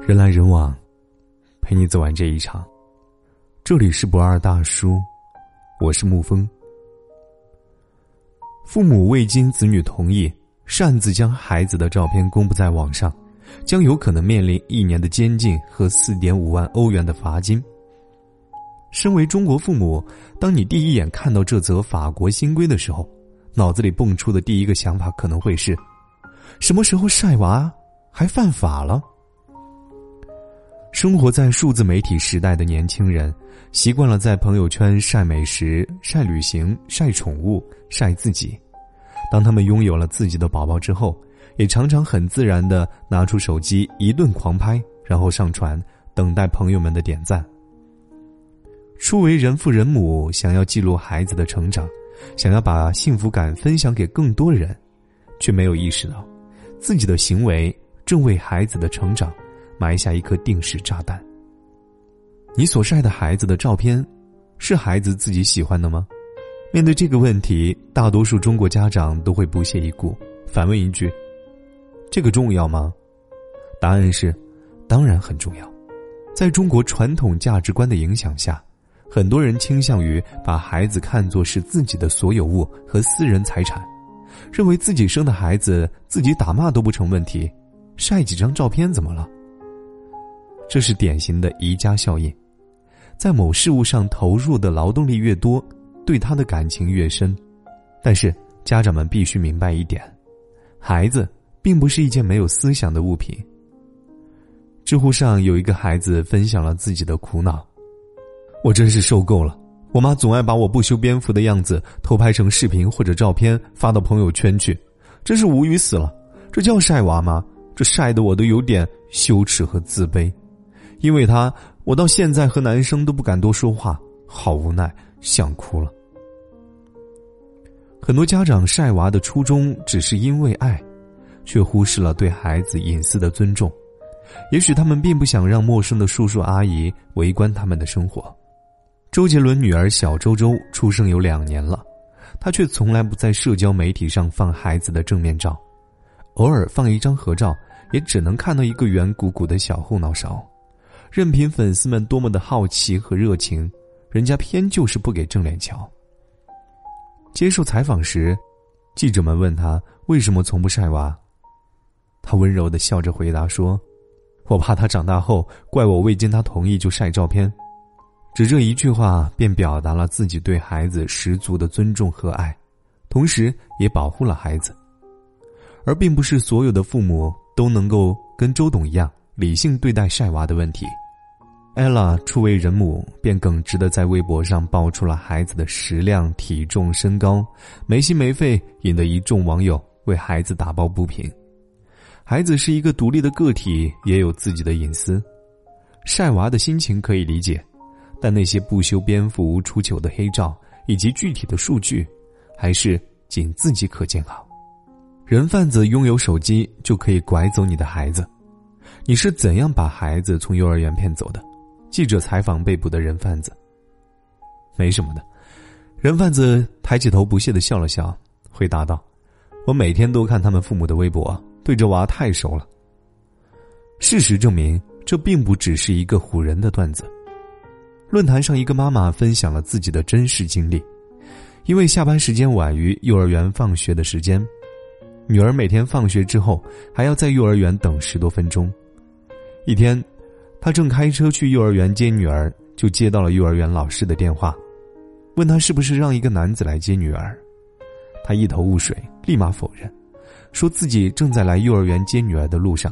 人来人往，陪你走完这一场。这里是不二大叔，我是沐风。父母未经子女同意，擅自将孩子的照片公布在网上，将有可能面临一年的监禁和四点五万欧元的罚金。身为中国父母，当你第一眼看到这则法国新规的时候，脑子里蹦出的第一个想法可能会是：什么时候晒娃还犯法了？生活在数字媒体时代的年轻人，习惯了在朋友圈晒美食、晒旅行、晒宠物、晒自己。当他们拥有了自己的宝宝之后，也常常很自然的拿出手机一顿狂拍，然后上传，等待朋友们的点赞。初为人父人母，想要记录孩子的成长。想要把幸福感分享给更多人，却没有意识到，自己的行为正为孩子的成长埋下一颗定时炸弹。你所晒的孩子的照片，是孩子自己喜欢的吗？面对这个问题，大多数中国家长都会不屑一顾，反问一句：“这个重要吗？”答案是：当然很重要。在中国传统价值观的影响下。很多人倾向于把孩子看作是自己的所有物和私人财产，认为自己生的孩子自己打骂都不成问题，晒几张照片怎么了？这是典型的宜家效应，在某事物上投入的劳动力越多，对他的感情越深。但是家长们必须明白一点，孩子并不是一件没有思想的物品。知乎上有一个孩子分享了自己的苦恼。我真是受够了！我妈总爱把我不修边幅的样子偷拍成视频或者照片发到朋友圈去，真是无语死了！这叫晒娃吗？这晒的我都有点羞耻和自卑。因为他，我到现在和男生都不敢多说话，好无奈，想哭了。很多家长晒娃的初衷只是因为爱，却忽视了对孩子隐私的尊重。也许他们并不想让陌生的叔叔阿姨围观他们的生活。周杰伦女儿小周周出生有两年了，她却从来不在社交媒体上放孩子的正面照，偶尔放一张合照，也只能看到一个圆鼓鼓的小后脑勺。任凭粉丝们多么的好奇和热情，人家偏就是不给正脸瞧。接受采访时，记者们问他为什么从不晒娃，他温柔的笑着回答说：“我怕他长大后怪我未经他同意就晒照片。”只这一句话，便表达了自己对孩子十足的尊重和爱，同时也保护了孩子。而并不是所有的父母都能够跟周董一样理性对待晒娃的问题。Ella 初为人母，便耿直的在微博上爆出了孩子的食量、体重、身高，没心没肺，引得一众网友为孩子打抱不平。孩子是一个独立的个体，也有自己的隐私，晒娃的心情可以理解。但那些不修边幅、无出糗的黑照以及具体的数据，还是仅自己可见好。人贩子拥有手机就可以拐走你的孩子，你是怎样把孩子从幼儿园骗走的？记者采访被捕的人贩子，没什么的。人贩子抬起头不屑的笑了笑，回答道：“我每天都看他们父母的微博，对这娃太熟了。”事实证明，这并不只是一个唬人的段子。论坛上，一个妈妈分享了自己的真实经历。因为下班时间晚于幼儿园放学的时间，女儿每天放学之后还要在幼儿园等十多分钟。一天，他正开车去幼儿园接女儿，就接到了幼儿园老师的电话，问他是不是让一个男子来接女儿。他一头雾水，立马否认，说自己正在来幼儿园接女儿的路上。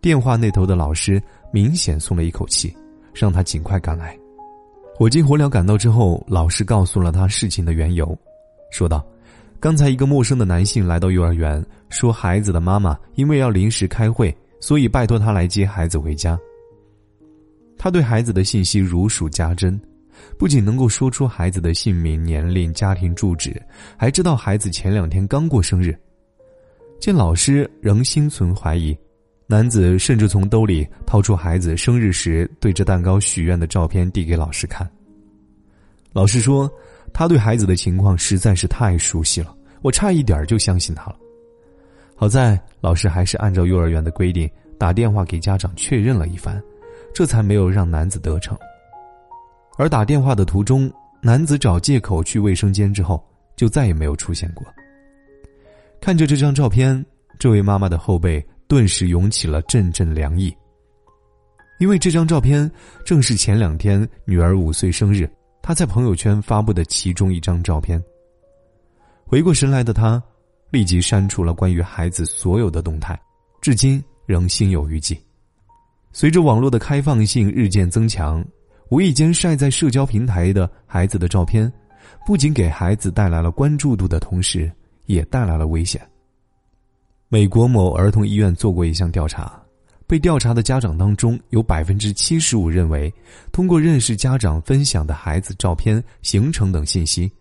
电话那头的老师明显松了一口气。让他尽快赶来。火急火燎赶到之后，老师告诉了他事情的缘由，说道：“刚才一个陌生的男性来到幼儿园，说孩子的妈妈因为要临时开会，所以拜托他来接孩子回家。他对孩子的信息如数家珍，不仅能够说出孩子的姓名、年龄、家庭住址，还知道孩子前两天刚过生日。见老师仍心存怀疑。”男子甚至从兜里掏出孩子生日时对着蛋糕许愿的照片递给老师看。老师说，他对孩子的情况实在是太熟悉了，我差一点就相信他了。好在老师还是按照幼儿园的规定，打电话给家长确认了一番，这才没有让男子得逞。而打电话的途中，男子找借口去卫生间之后，就再也没有出现过。看着这张照片，这位妈妈的后背顿时涌起了阵阵凉意。因为这张照片正是前两天女儿五岁生日，她在朋友圈发布的其中一张照片。回过神来的她，立即删除了关于孩子所有的动态，至今仍心有余悸。随着网络的开放性日渐增强。无意间晒在社交平台的孩子的照片，不仅给孩子带来了关注度的同时，也带来了危险。美国某儿童医院做过一项调查，被调查的家长当中有百分之七十五认为，通过认识家长分享的孩子照片、行程等信息，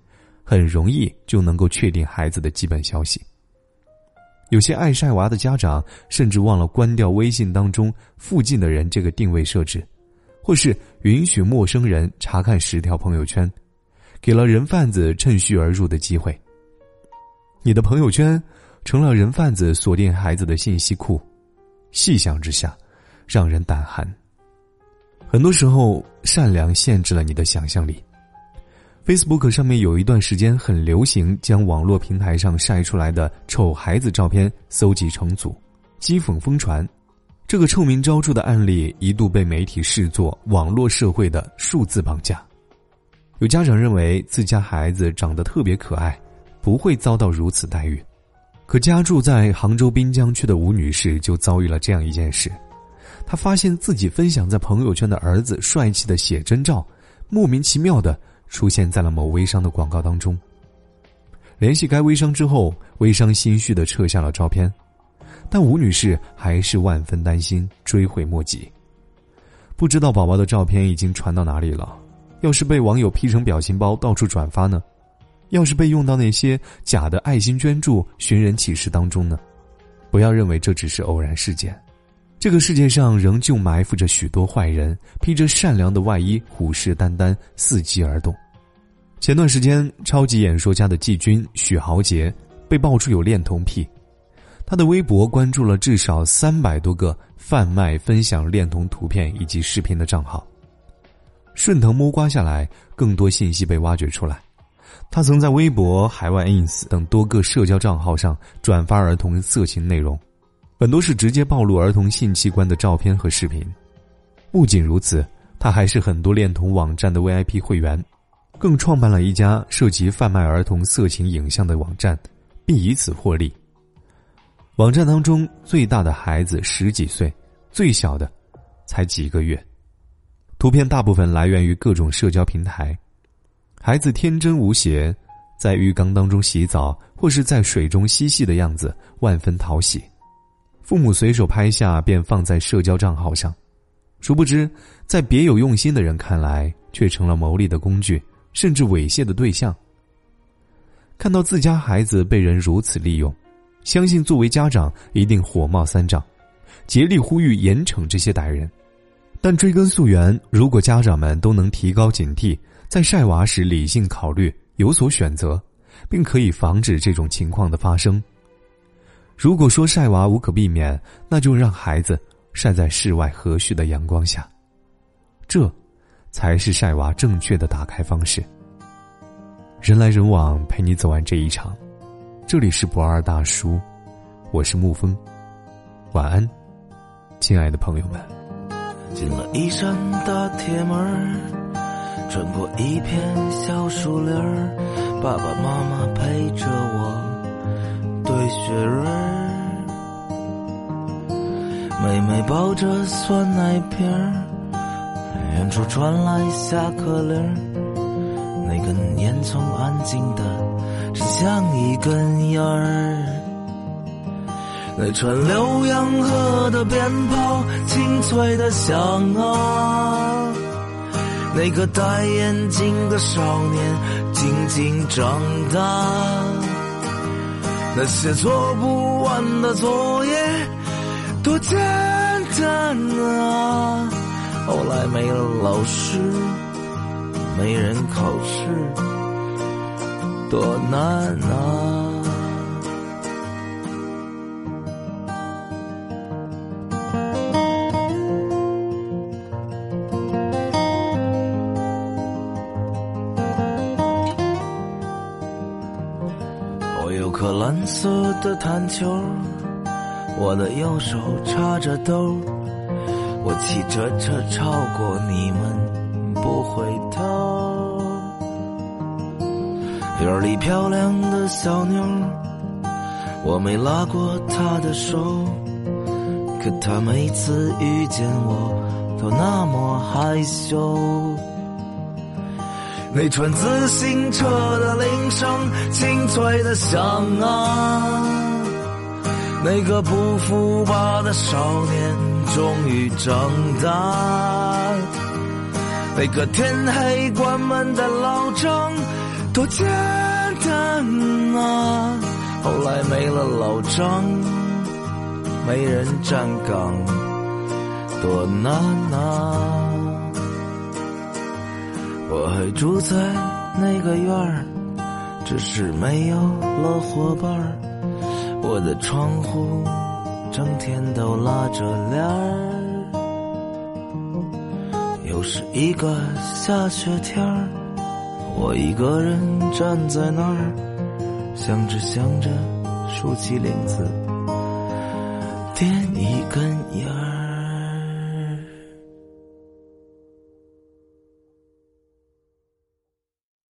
很容易就能够确定孩子的基本消息。有些爱晒娃的家长甚至忘了关掉微信当中“附近的人”这个定位设置。或是允许陌生人查看十条朋友圈，给了人贩子趁虚而入的机会。你的朋友圈成了人贩子锁定孩子的信息库，细想之下，让人胆寒。很多时候，善良限制了你的想象力。Facebook 上面有一段时间很流行，将网络平台上晒出来的丑孩子照片搜集成组，讥讽疯传。这个臭名昭著的案例一度被媒体视作网络社会的数字绑架。有家长认为自家孩子长得特别可爱，不会遭到如此待遇。可家住在杭州滨江区的吴女士就遭遇了这样一件事：她发现自己分享在朋友圈的儿子帅气的写真照，莫名其妙的出现在了某微商的广告当中。联系该微商之后，微商心虚的撤下了照片。但吴女士还是万分担心，追悔莫及。不知道宝宝的照片已经传到哪里了？要是被网友 P 成表情包到处转发呢？要是被用到那些假的爱心捐助、寻人启事当中呢？不要认为这只是偶然事件，这个世界上仍旧埋伏着许多坏人，披着善良的外衣，虎视眈眈，伺机而动。前段时间，超级演说家的季军许豪杰被爆出有恋童癖。他的微博关注了至少三百多个贩卖、分享恋童图片以及视频的账号。顺藤摸瓜下来，更多信息被挖掘出来。他曾在微博、海外 ins 等多个社交账号上转发儿童色情内容，很多是直接暴露儿童性器官的照片和视频。不仅如此，他还是很多恋童网站的 VIP 会员，更创办了一家涉及贩卖儿童色情影像的网站，并以此获利。网站当中最大的孩子十几岁，最小的才几个月。图片大部分来源于各种社交平台，孩子天真无邪，在浴缸当中洗澡或是在水中嬉戏的样子万分讨喜，父母随手拍下便放在社交账号上，殊不知在别有用心的人看来，却成了牟利的工具，甚至猥亵的对象。看到自家孩子被人如此利用。相信作为家长一定火冒三丈，竭力呼吁严惩这些歹人。但追根溯源，如果家长们都能提高警惕，在晒娃时理性考虑，有所选择，并可以防止这种情况的发生。如果说晒娃无可避免，那就让孩子晒在室外和煦的阳光下，这，才是晒娃正确的打开方式。人来人往，陪你走完这一场。这里是不二大叔，我是沐风，晚安，亲爱的朋友们。进了一扇大铁门，穿过一片小树林儿，爸爸妈妈陪着我堆雪人儿，妹妹抱着酸奶瓶儿，远处传来下课铃，那根烟囱安静的。像一根烟儿，那串浏阳河的鞭炮清脆的响啊，那个戴眼镜的少年静静长大，那些做不完的作业多简单啊，后来没了老师没人考试多难呐我有颗蓝色的弹球我的右手插着兜我骑着车超过你们不回头。院里漂亮的小妞，我没拉过她的手，可她每次遇见我都那么害羞。那串自行车的铃声清脆的响啊，那个不服吧的少年终于长大，那个天黑关门的老张多简单啊，后来没了老张，没人站岗，多难啊。我还住在那个院儿，只是没有了伙伴儿。我的窗户整天都拉着帘儿。又是一个下雪天儿，我一个人站在那儿，想着想着，竖起领子，点一根烟儿。